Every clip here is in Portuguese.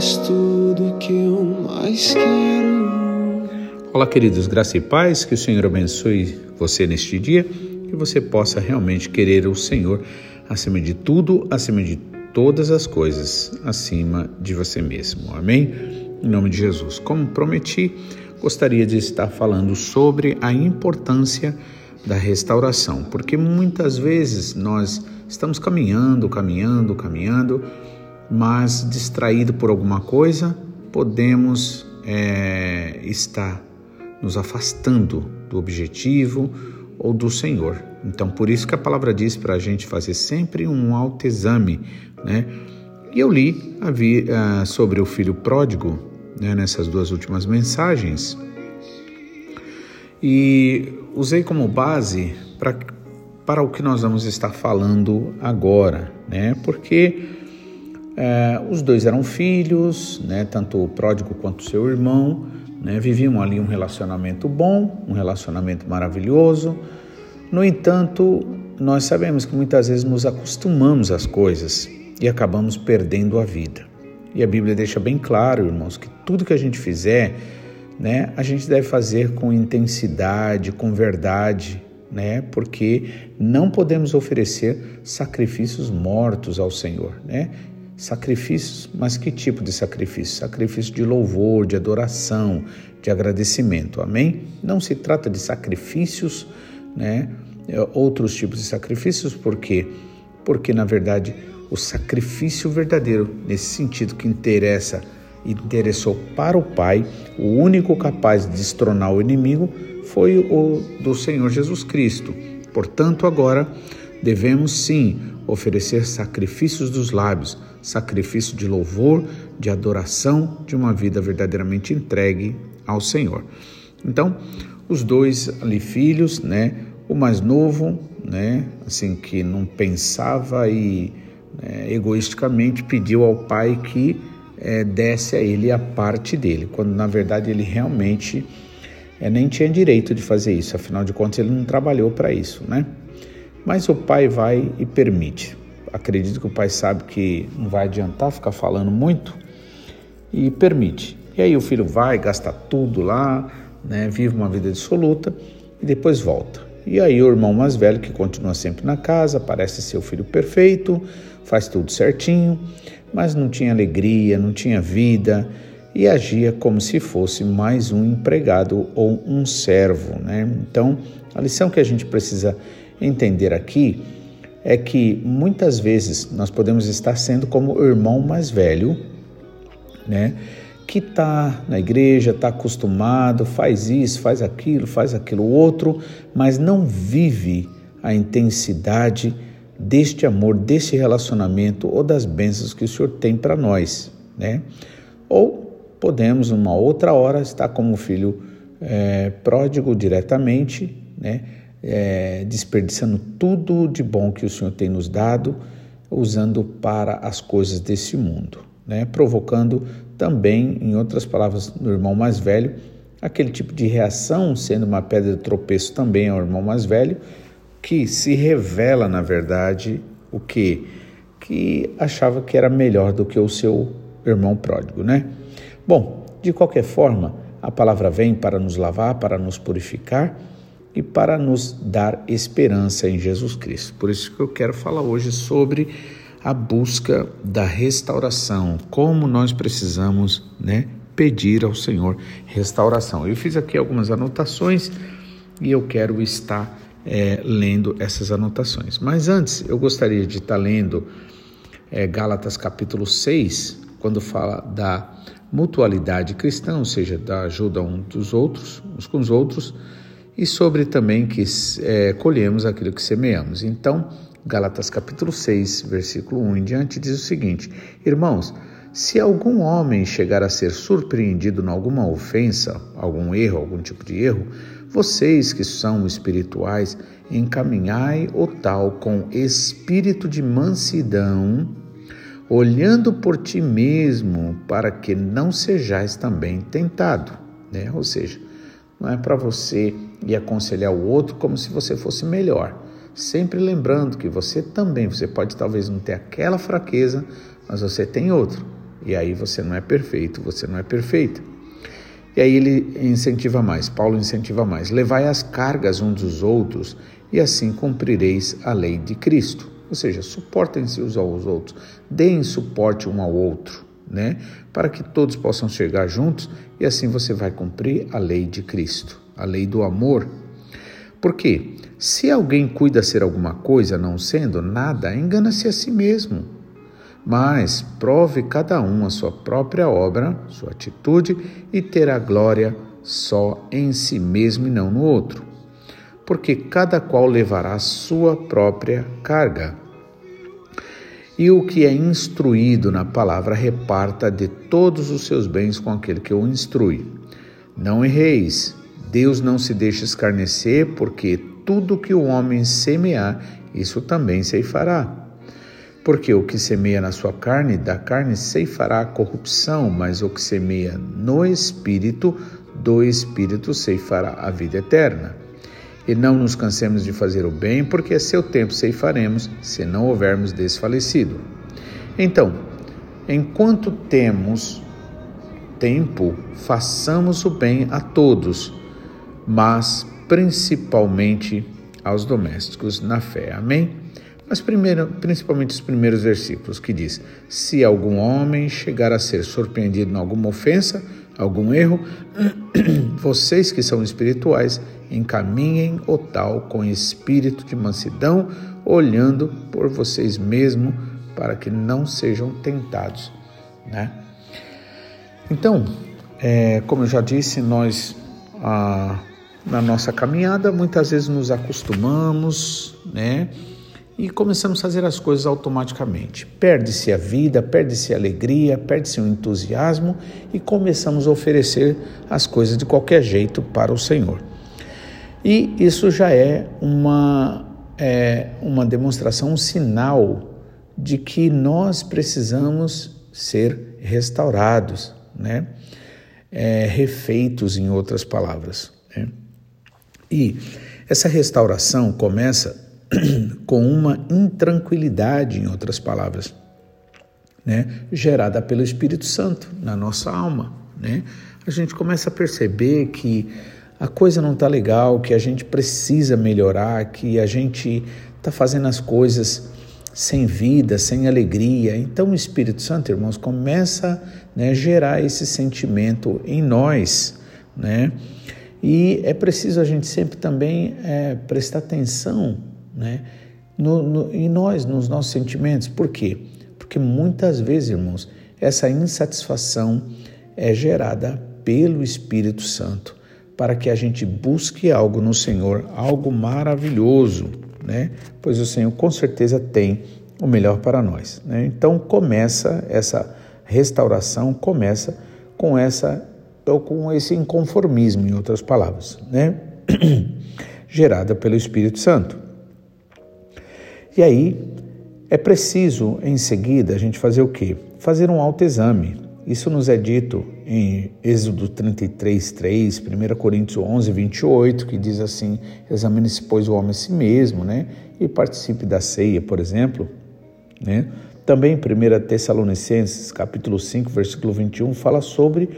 és tudo que eu mais quero. Olá, queridos, graça e paz, que o Senhor abençoe você neste dia, que você possa realmente querer o Senhor acima de tudo, acima de todas as coisas, acima de você mesmo. Amém? Em nome de Jesus. Como prometi, gostaria de estar falando sobre a importância da restauração, porque muitas vezes nós estamos caminhando, caminhando, caminhando, mas distraído por alguma coisa, podemos é, estar nos afastando do objetivo ou do Senhor. Então, por isso que a palavra diz para a gente fazer sempre um autoexame, né? E eu li uh, sobre o filho pródigo né, nessas duas últimas mensagens e usei como base para o que nós vamos estar falando agora, né? Porque é, os dois eram filhos, né? Tanto o pródigo quanto o seu irmão, né? Viviam ali um relacionamento bom, um relacionamento maravilhoso. No entanto, nós sabemos que muitas vezes nos acostumamos às coisas e acabamos perdendo a vida. E a Bíblia deixa bem claro, irmãos, que tudo que a gente fizer né, a gente deve fazer com intensidade, com verdade, né, porque não podemos oferecer sacrifícios mortos ao Senhor, né? Sacrifícios, mas que tipo de sacrifício? Sacrifício de louvor, de adoração, de agradecimento, amém? Não se trata de sacrifícios, né? Outros tipos de sacrifícios, por quê? Porque, na verdade, o sacrifício verdadeiro, nesse sentido que interessa interessou para o Pai, o único capaz de destronar o inimigo foi o do Senhor Jesus Cristo. Portanto, agora devemos sim oferecer sacrifícios dos lábios, sacrifício de louvor, de adoração, de uma vida verdadeiramente entregue ao Senhor. Então, os dois ali filhos, né, o mais novo, né, assim que não pensava e né, egoisticamente pediu ao pai que é, desse a ele a parte dele, quando na verdade ele realmente é, nem tinha direito de fazer isso, afinal de contas ele não trabalhou para isso, né? Mas o pai vai e permite. Acredito que o pai sabe que não vai adiantar ficar falando muito e permite. E aí o filho vai, gasta tudo lá, né, vive uma vida dissoluta e depois volta. E aí o irmão mais velho, que continua sempre na casa, parece ser o filho perfeito, faz tudo certinho, mas não tinha alegria, não tinha vida e agia como se fosse mais um empregado ou um servo. Né? Então, a lição que a gente precisa entender aqui é que muitas vezes nós podemos estar sendo como o irmão mais velho, né? que está na igreja, está acostumado, faz isso, faz aquilo, faz aquilo outro, mas não vive a intensidade deste amor, desse relacionamento ou das bênçãos que o Senhor tem para nós, né? Ou podemos, numa outra hora, estar como filho é, pródigo diretamente, né? É, desperdiçando tudo de bom que o Senhor tem nos dado, usando para as coisas desse mundo, né? Provocando também, em outras palavras, no irmão mais velho, aquele tipo de reação, sendo uma pedra de tropeço também ao irmão mais velho, que se revela, na verdade, o que? Que achava que era melhor do que o seu irmão pródigo, né? Bom, de qualquer forma, a palavra vem para nos lavar, para nos purificar e para nos dar esperança em Jesus Cristo. Por isso que eu quero falar hoje sobre a busca da restauração, como nós precisamos, né, pedir ao Senhor restauração. Eu fiz aqui algumas anotações e eu quero estar é, lendo essas anotações. Mas antes, eu gostaria de estar lendo é, Gálatas capítulo 6, quando fala da mutualidade cristã, ou seja, da ajuda um dos outros, uns com os outros, e sobre também que é, colhemos aquilo que semeamos. Então, Gálatas capítulo 6, versículo 1 em diante, diz o seguinte: Irmãos, se algum homem chegar a ser surpreendido em alguma ofensa, algum erro, algum tipo de erro, vocês que são espirituais, encaminhai o tal com espírito de mansidão, olhando por ti mesmo, para que não sejais também tentado. Né? Ou seja, não é para você ir aconselhar o outro como se você fosse melhor. Sempre lembrando que você também, você pode talvez não ter aquela fraqueza, mas você tem outro. E aí você não é perfeito, você não é perfeita. E aí ele incentiva mais, Paulo incentiva mais: levai as cargas uns dos outros e assim cumprireis a lei de Cristo. Ou seja, suportem-se uns aos outros, deem suporte um ao outro, né? Para que todos possam chegar juntos e assim você vai cumprir a lei de Cristo, a lei do amor. Por quê? Se alguém cuida ser alguma coisa não sendo nada, engana-se a si mesmo. Mas prove cada um a sua própria obra, sua atitude, e terá glória só em si mesmo e não no outro. Porque cada qual levará a sua própria carga. E o que é instruído na palavra, reparta de todos os seus bens com aquele que o instrui. Não erreis, Deus não se deixa escarnecer, porque tudo que o homem semear, isso também se fará. Porque o que semeia na sua carne, da carne ceifará a corrupção, mas o que semeia no espírito, do espírito ceifará a vida eterna. E não nos cansemos de fazer o bem, porque a seu tempo ceifaremos, se não houvermos desfalecido. Então, enquanto temos tempo, façamos o bem a todos, mas principalmente aos domésticos na fé. Amém? Mas primeiro, principalmente os primeiros versículos que diz: Se algum homem chegar a ser surpreendido em alguma ofensa, algum erro, vocês que são espirituais, encaminhem o tal com espírito de mansidão, olhando por vocês mesmos, para que não sejam tentados, né? Então, é, como eu já disse, nós ah, na nossa caminhada muitas vezes nos acostumamos, né? E começamos a fazer as coisas automaticamente. Perde-se a vida, perde-se a alegria, perde-se o entusiasmo e começamos a oferecer as coisas de qualquer jeito para o Senhor. E isso já é uma, é, uma demonstração, um sinal de que nós precisamos ser restaurados, né? É, refeitos, em outras palavras. Né? E essa restauração começa com uma intranquilidade, em outras palavras, né, gerada pelo Espírito Santo na nossa alma. Né? A gente começa a perceber que a coisa não está legal, que a gente precisa melhorar, que a gente está fazendo as coisas sem vida, sem alegria. Então o Espírito Santo, irmãos, começa né, a gerar esse sentimento em nós, né? E é preciso a gente sempre também é, prestar atenção né? No, no, em nós, nos nossos sentimentos. Por quê? Porque muitas vezes, irmãos, essa insatisfação é gerada pelo Espírito Santo para que a gente busque algo no Senhor, algo maravilhoso, né? Pois o Senhor com certeza tem o melhor para nós, né? Então começa essa restauração, começa com essa ou com esse inconformismo, em outras palavras, né? Gerada pelo Espírito Santo. E aí é preciso, em seguida, a gente fazer o quê? Fazer um autoexame. Isso nos é dito em Êxodo 33, 3, 1 Coríntios 11, 28, que diz assim: examine-se, pois, o homem a si mesmo, né? E participe da ceia, por exemplo, né? Também 1 Tessalonicenses, capítulo 5, versículo 21, fala sobre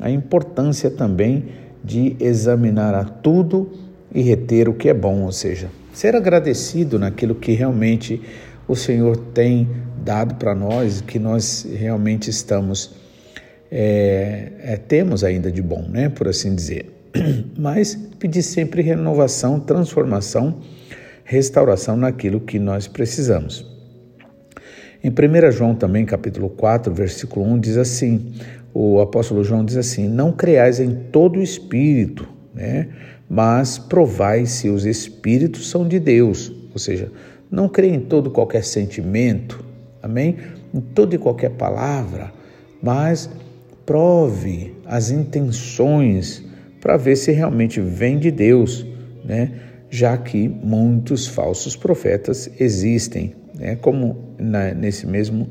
a importância também de examinar a tudo e reter o que é bom, ou seja, ser agradecido naquilo que realmente o Senhor tem dado para nós, que nós realmente estamos é, é, temos ainda de bom, né, por assim dizer. Mas pedir sempre renovação, transformação, restauração naquilo que nós precisamos. Em 1 João também, capítulo 4, versículo 1, diz assim, o apóstolo João diz assim, não creais em todo o espírito, né? Mas provai se os espíritos são de Deus, ou seja, não crê em todo qualquer sentimento, amém? Em toda e qualquer palavra, mas prove as intenções para ver se realmente vem de Deus, né? Já que muitos falsos profetas existem, né? Como na, nesse mesmo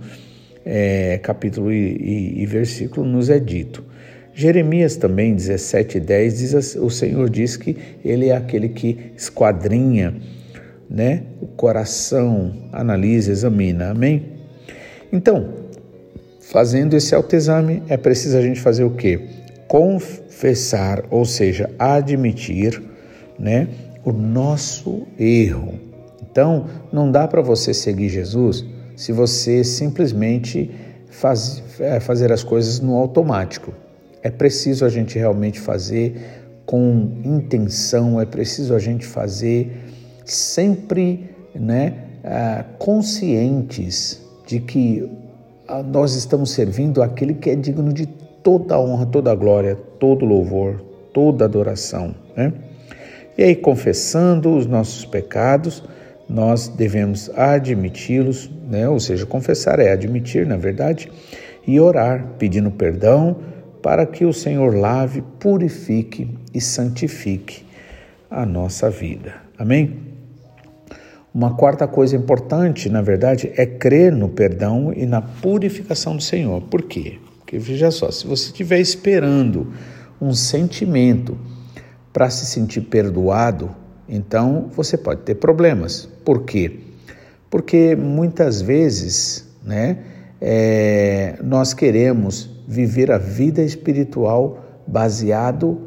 é, capítulo e, e, e versículo nos é dito. Jeremias também, 17,10, diz, o Senhor diz que Ele é aquele que esquadrinha né, o coração, analisa, examina. Amém? Então, Fazendo esse autoexame, é preciso a gente fazer o quê? Confessar, ou seja, admitir, né, o nosso erro. Então, não dá para você seguir Jesus se você simplesmente faz, é, fazer as coisas no automático. É preciso a gente realmente fazer com intenção, é preciso a gente fazer sempre né, ah, conscientes de que ah, nós estamos servindo aquele que é digno de toda honra, toda glória, todo louvor, toda adoração. Né? E aí, confessando os nossos pecados, nós devemos admiti-los, né? ou seja, confessar é admitir, na verdade, e orar, pedindo perdão para que o Senhor lave, purifique e santifique a nossa vida. Amém? Uma quarta coisa importante, na verdade, é crer no perdão e na purificação do Senhor. Por quê? Porque veja só, se você estiver esperando um sentimento para se sentir perdoado, então você pode ter problemas. Por quê? Porque muitas vezes, né, é, nós queremos viver a vida espiritual baseado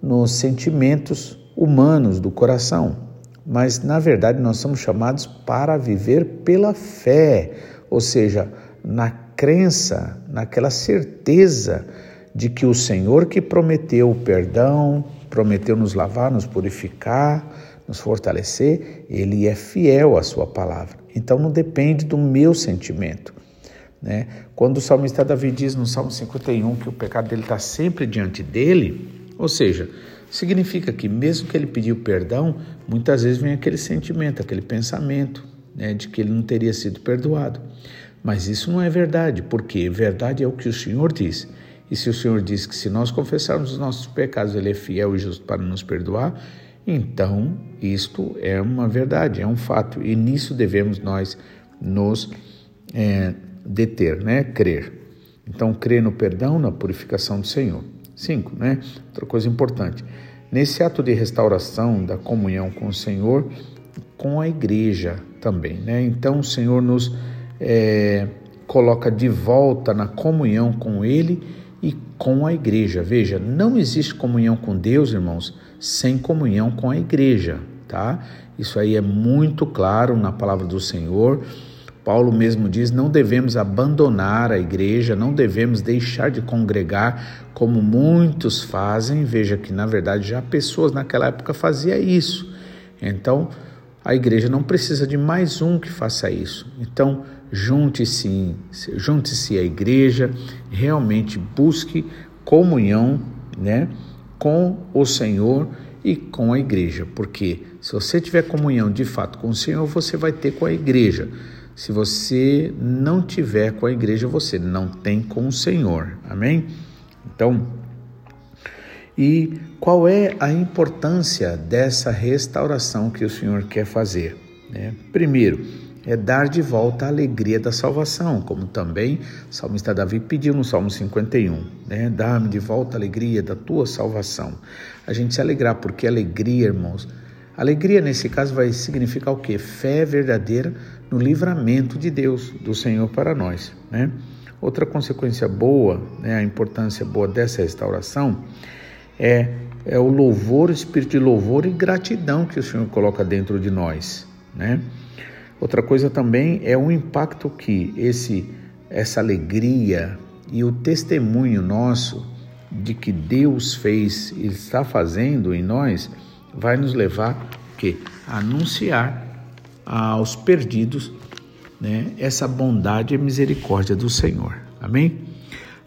nos sentimentos humanos do coração. Mas, na verdade, nós somos chamados para viver pela fé, ou seja, na crença, naquela certeza de que o Senhor que prometeu o perdão, prometeu nos lavar, nos purificar, nos fortalecer, ele é fiel à sua palavra. Então não depende do meu sentimento. Né? Quando o salmista Davi diz no Salmo 51 que o pecado dele está sempre diante dele, ou seja, significa que mesmo que ele pediu perdão, muitas vezes vem aquele sentimento, aquele pensamento né, de que ele não teria sido perdoado. Mas isso não é verdade, porque verdade é o que o Senhor diz. E se o Senhor diz que se nós confessarmos os nossos pecados, Ele é fiel e justo para nos perdoar, então isto é uma verdade, é um fato. E nisso devemos nós nos é, deter, né? Crer. Então, crer no perdão, na purificação do Senhor. Cinco, né? Outra coisa importante. Nesse ato de restauração da comunhão com o Senhor, com a igreja também, né? Então, o Senhor nos é, coloca de volta na comunhão com Ele e com a igreja. Veja, não existe comunhão com Deus, irmãos, sem comunhão com a igreja, tá? Isso aí é muito claro na palavra do Senhor. Paulo mesmo diz: não devemos abandonar a igreja, não devemos deixar de congregar como muitos fazem. Veja que, na verdade, já pessoas naquela época faziam isso. Então, a igreja não precisa de mais um que faça isso. Então, junte-se, junte-se à igreja, realmente busque comunhão, né, com o Senhor e com a igreja, porque se você tiver comunhão de fato com o Senhor, você vai ter com a igreja. Se você não tiver com a igreja, você não tem com o Senhor. Amém? Então, e qual é a importância dessa restauração que o Senhor quer fazer? Né? Primeiro, é dar de volta a alegria da salvação, como também o salmista Davi pediu no Salmo 51, né? Dá-me de volta a alegria da tua salvação. A gente se alegrar, porque alegria, irmãos, alegria nesse caso vai significar o quê? Fé verdadeira no livramento de Deus, do Senhor para nós, né? Outra consequência boa, né, a importância boa dessa restauração é, é o louvor, o espírito de louvor e gratidão que o Senhor coloca dentro de nós, né? Outra coisa também é o impacto que esse essa alegria e o testemunho nosso de que Deus fez e está fazendo em nós vai nos levar que anunciar aos perdidos, né, essa bondade e misericórdia do Senhor. Amém?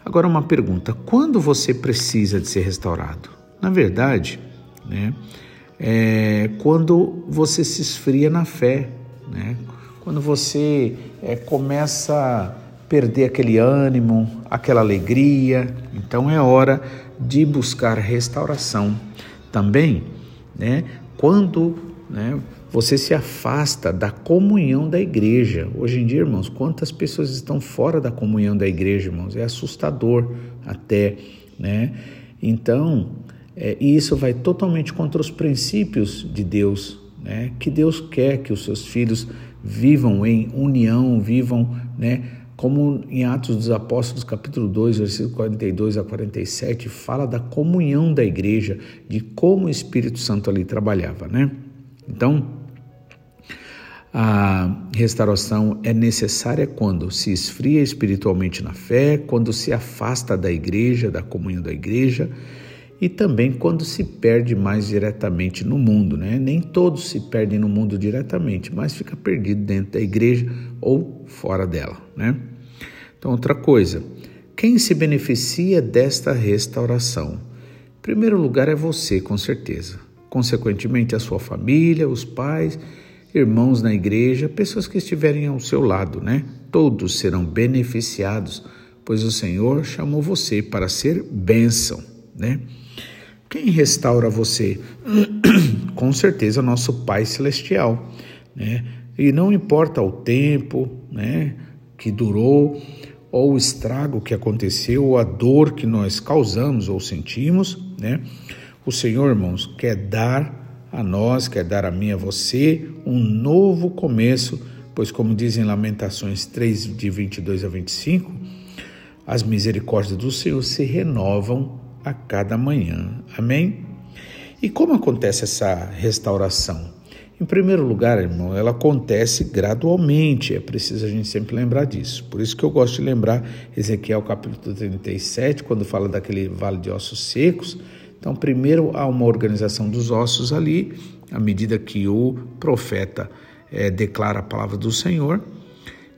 Agora uma pergunta: quando você precisa de ser restaurado? Na verdade, né, é quando você se esfria na fé, né? Quando você é, começa a perder aquele ânimo, aquela alegria, então é hora de buscar restauração. Também, né? Quando né, você se afasta da comunhão da igreja. Hoje em dia, irmãos, quantas pessoas estão fora da comunhão da igreja, irmãos? É assustador até, né? Então, é, isso vai totalmente contra os princípios de Deus, né? Que Deus quer que os seus filhos vivam em união, vivam, né? como em Atos dos Apóstolos, capítulo 2, versículo 42 a 47, fala da comunhão da igreja, de como o Espírito Santo ali trabalhava, né? Então, a restauração é necessária quando se esfria espiritualmente na fé, quando se afasta da igreja, da comunhão da igreja, e também quando se perde mais diretamente no mundo, né? Nem todos se perdem no mundo diretamente, mas fica perdido dentro da igreja ou fora dela, né? Então, outra coisa, quem se beneficia desta restauração? Em primeiro lugar é você, com certeza. Consequentemente, a sua família, os pais, irmãos na igreja, pessoas que estiverem ao seu lado, né? Todos serão beneficiados, pois o Senhor chamou você para ser bênção, né? Quem restaura você? Com certeza, nosso Pai Celestial. Né? E não importa o tempo né, que durou, ou o estrago que aconteceu, ou a dor que nós causamos ou sentimos, né? o Senhor, irmãos, quer dar a nós, quer dar a mim, a você, um novo começo, pois, como dizem Lamentações 3, de 22 a 25, as misericórdias do Senhor se renovam a cada manhã. Amém? E como acontece essa restauração? Em primeiro lugar, irmão, ela acontece gradualmente, é preciso a gente sempre lembrar disso. Por isso que eu gosto de lembrar Ezequiel capítulo 37, quando fala daquele vale de ossos secos. Então, primeiro há uma organização dos ossos ali, à medida que o profeta é, declara a palavra do Senhor,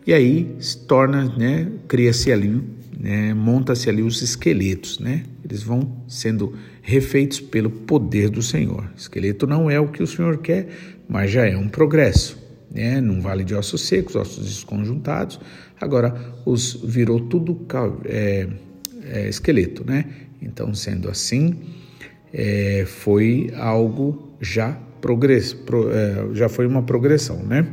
e aí se torna, né, cria-se ali né, monta-se ali os esqueletos, né? Eles vão sendo refeitos pelo poder do Senhor. Esqueleto não é o que o Senhor quer, mas já é um progresso, né? Num vale de ossos secos, ossos desconjuntados. Agora os virou tudo é, é, esqueleto, né? Então, sendo assim, é, foi algo já progress, pro, é, já foi uma progressão, né?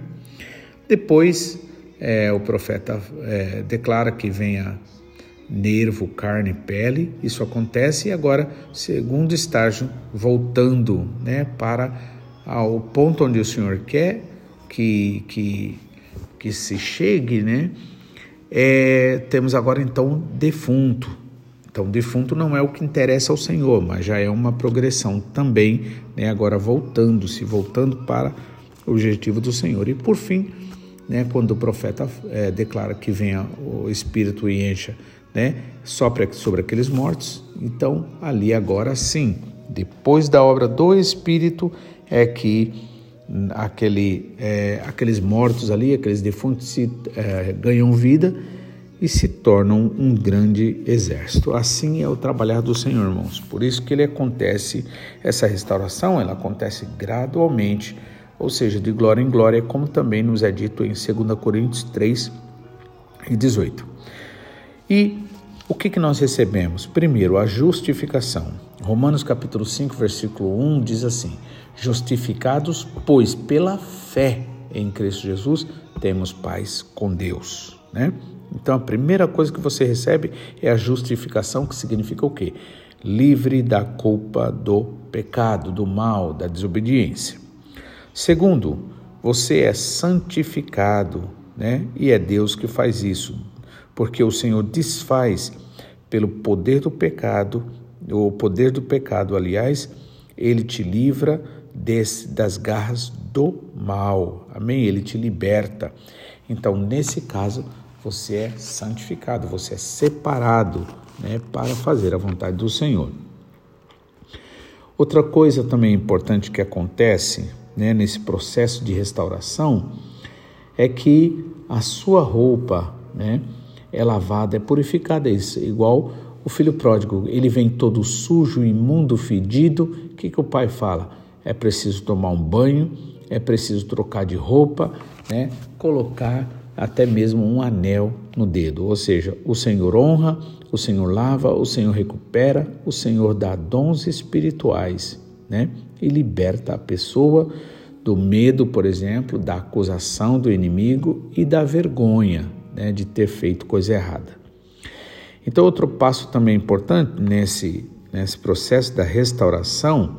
Depois é, o profeta é, declara que venha nervo, carne, pele. Isso acontece e agora, segundo estágio, voltando né, para ao ponto onde o Senhor quer que, que, que se chegue, né? É, temos agora então defunto. Então, defunto não é o que interessa ao Senhor, mas já é uma progressão também, né? agora voltando-se, voltando para o objetivo do Senhor. E por fim, né, quando o profeta é, declara que venha o Espírito e encha né? Sopra sobre aqueles mortos. Então, ali agora sim, depois da obra do Espírito, é que aquele, é, aqueles mortos ali, aqueles defuntos, se, é, ganham vida e se tornam um grande exército. Assim é o trabalhar do Senhor, irmãos. Por isso que ele acontece, essa restauração, ela acontece gradualmente, ou seja, de glória em glória, como também nos é dito em 2 Coríntios 3 e 18. E o que, que nós recebemos? Primeiro, a justificação. Romanos capítulo 5, versículo 1 diz assim: Justificados, pois pela fé em Cristo Jesus, temos paz com Deus, né? Então a primeira coisa que você recebe é a justificação, que significa o quê? Livre da culpa do pecado, do mal, da desobediência. Segundo, você é santificado, né? E é Deus que faz isso porque o Senhor desfaz pelo poder do pecado, o poder do pecado, aliás, ele te livra desse, das garras do mal. Amém? Ele te liberta. Então, nesse caso, você é santificado, você é separado né, para fazer a vontade do Senhor. Outra coisa também importante que acontece né, nesse processo de restauração é que a sua roupa, né, é lavada, é purificada, é igual o filho pródigo, ele vem todo sujo, imundo, fedido. O que, que o pai fala? É preciso tomar um banho, é preciso trocar de roupa, né? colocar até mesmo um anel no dedo. Ou seja, o Senhor honra, o Senhor lava, o Senhor recupera, o Senhor dá dons espirituais né? e liberta a pessoa do medo, por exemplo, da acusação do inimigo e da vergonha né, de ter feito coisa errada. Então, outro passo também importante nesse, nesse processo da restauração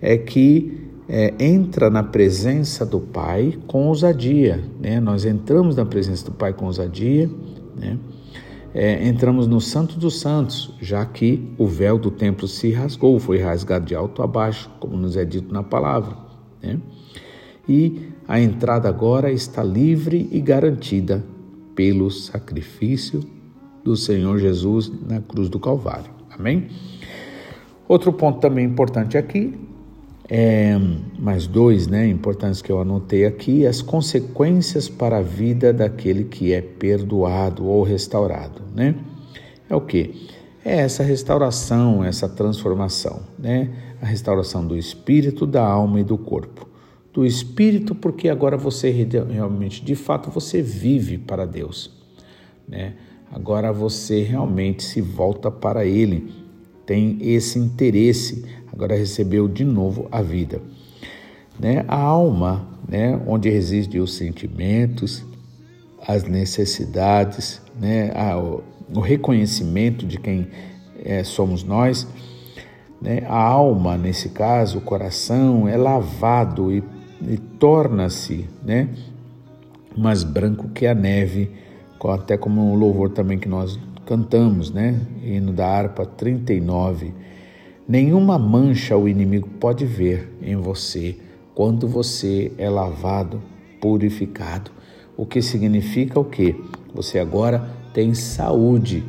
é que é, entra na presença do Pai com ousadia. Né? Nós entramos na presença do Pai com ousadia, né? É, entramos no Santo dos Santos, já que o véu do templo se rasgou, foi rasgado de alto a baixo, como nos é dito na palavra. Né? E a entrada agora está livre e garantida pelo sacrifício do Senhor Jesus na cruz do Calvário. Amém? Outro ponto também importante aqui, é, mais dois né, importantes que eu anotei aqui, as consequências para a vida daquele que é perdoado ou restaurado. Né? É o que? É essa restauração, essa transformação, né? a restauração do espírito, da alma e do corpo. Do espírito, porque agora você realmente, de fato, você vive para Deus. Né? Agora você realmente se volta para Ele, tem esse interesse, agora recebeu de novo a vida. Né? A alma, né? onde reside os sentimentos, as necessidades, né? A, o reconhecimento de quem é, somos nós. Né? A alma, nesse caso, o coração, é lavado e, e torna-se né? mais branco que a neve até como um louvor também que nós cantamos, né? Hino da harpa 39. Nenhuma mancha o inimigo pode ver em você quando você é lavado, purificado. O que significa o quê? Você agora tem saúde,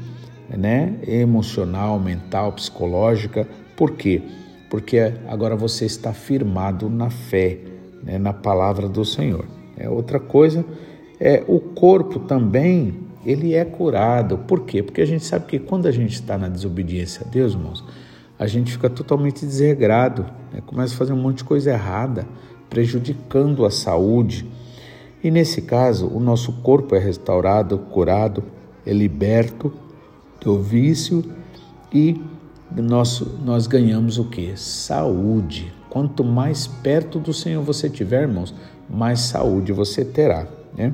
né? Emocional, mental, psicológica. Por quê? Porque agora você está firmado na fé, né? na palavra do Senhor. É outra coisa é, o corpo também ele é curado. Por quê? Porque a gente sabe que quando a gente está na desobediência a Deus, irmãos, a gente fica totalmente desregrado, né? começa a fazer um monte de coisa errada, prejudicando a saúde. E nesse caso, o nosso corpo é restaurado, curado, é liberto do vício e nós, nós ganhamos o que? Saúde. Quanto mais perto do Senhor você tiver, irmãos, mais saúde você terá. Né?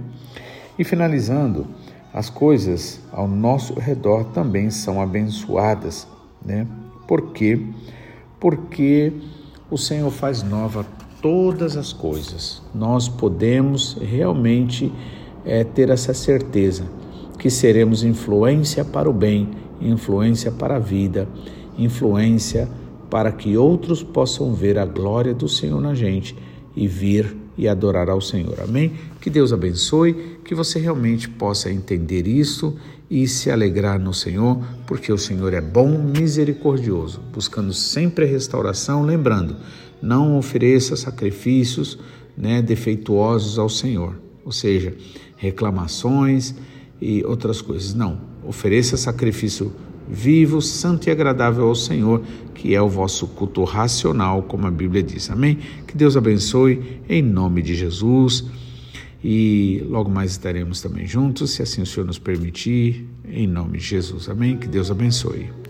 E finalizando, as coisas ao nosso redor também são abençoadas. Né? Por quê? Porque o Senhor faz nova todas as coisas. Nós podemos realmente é, ter essa certeza que seremos influência para o bem, influência para a vida, influência para que outros possam ver a glória do Senhor na gente e vir e adorar ao Senhor. Amém? Que Deus abençoe, que você realmente possa entender isso e se alegrar no Senhor, porque o Senhor é bom, misericordioso, buscando sempre a restauração, lembrando, não ofereça sacrifícios né, defeituosos ao Senhor, ou seja, reclamações e outras coisas. Não, ofereça sacrifício vivo, santo e agradável ao Senhor, que é o vosso culto racional, como a Bíblia diz. Amém? Que Deus abençoe em nome de Jesus. E logo mais estaremos também juntos, se assim o Senhor nos permitir, em nome de Jesus. Amém? Que Deus abençoe.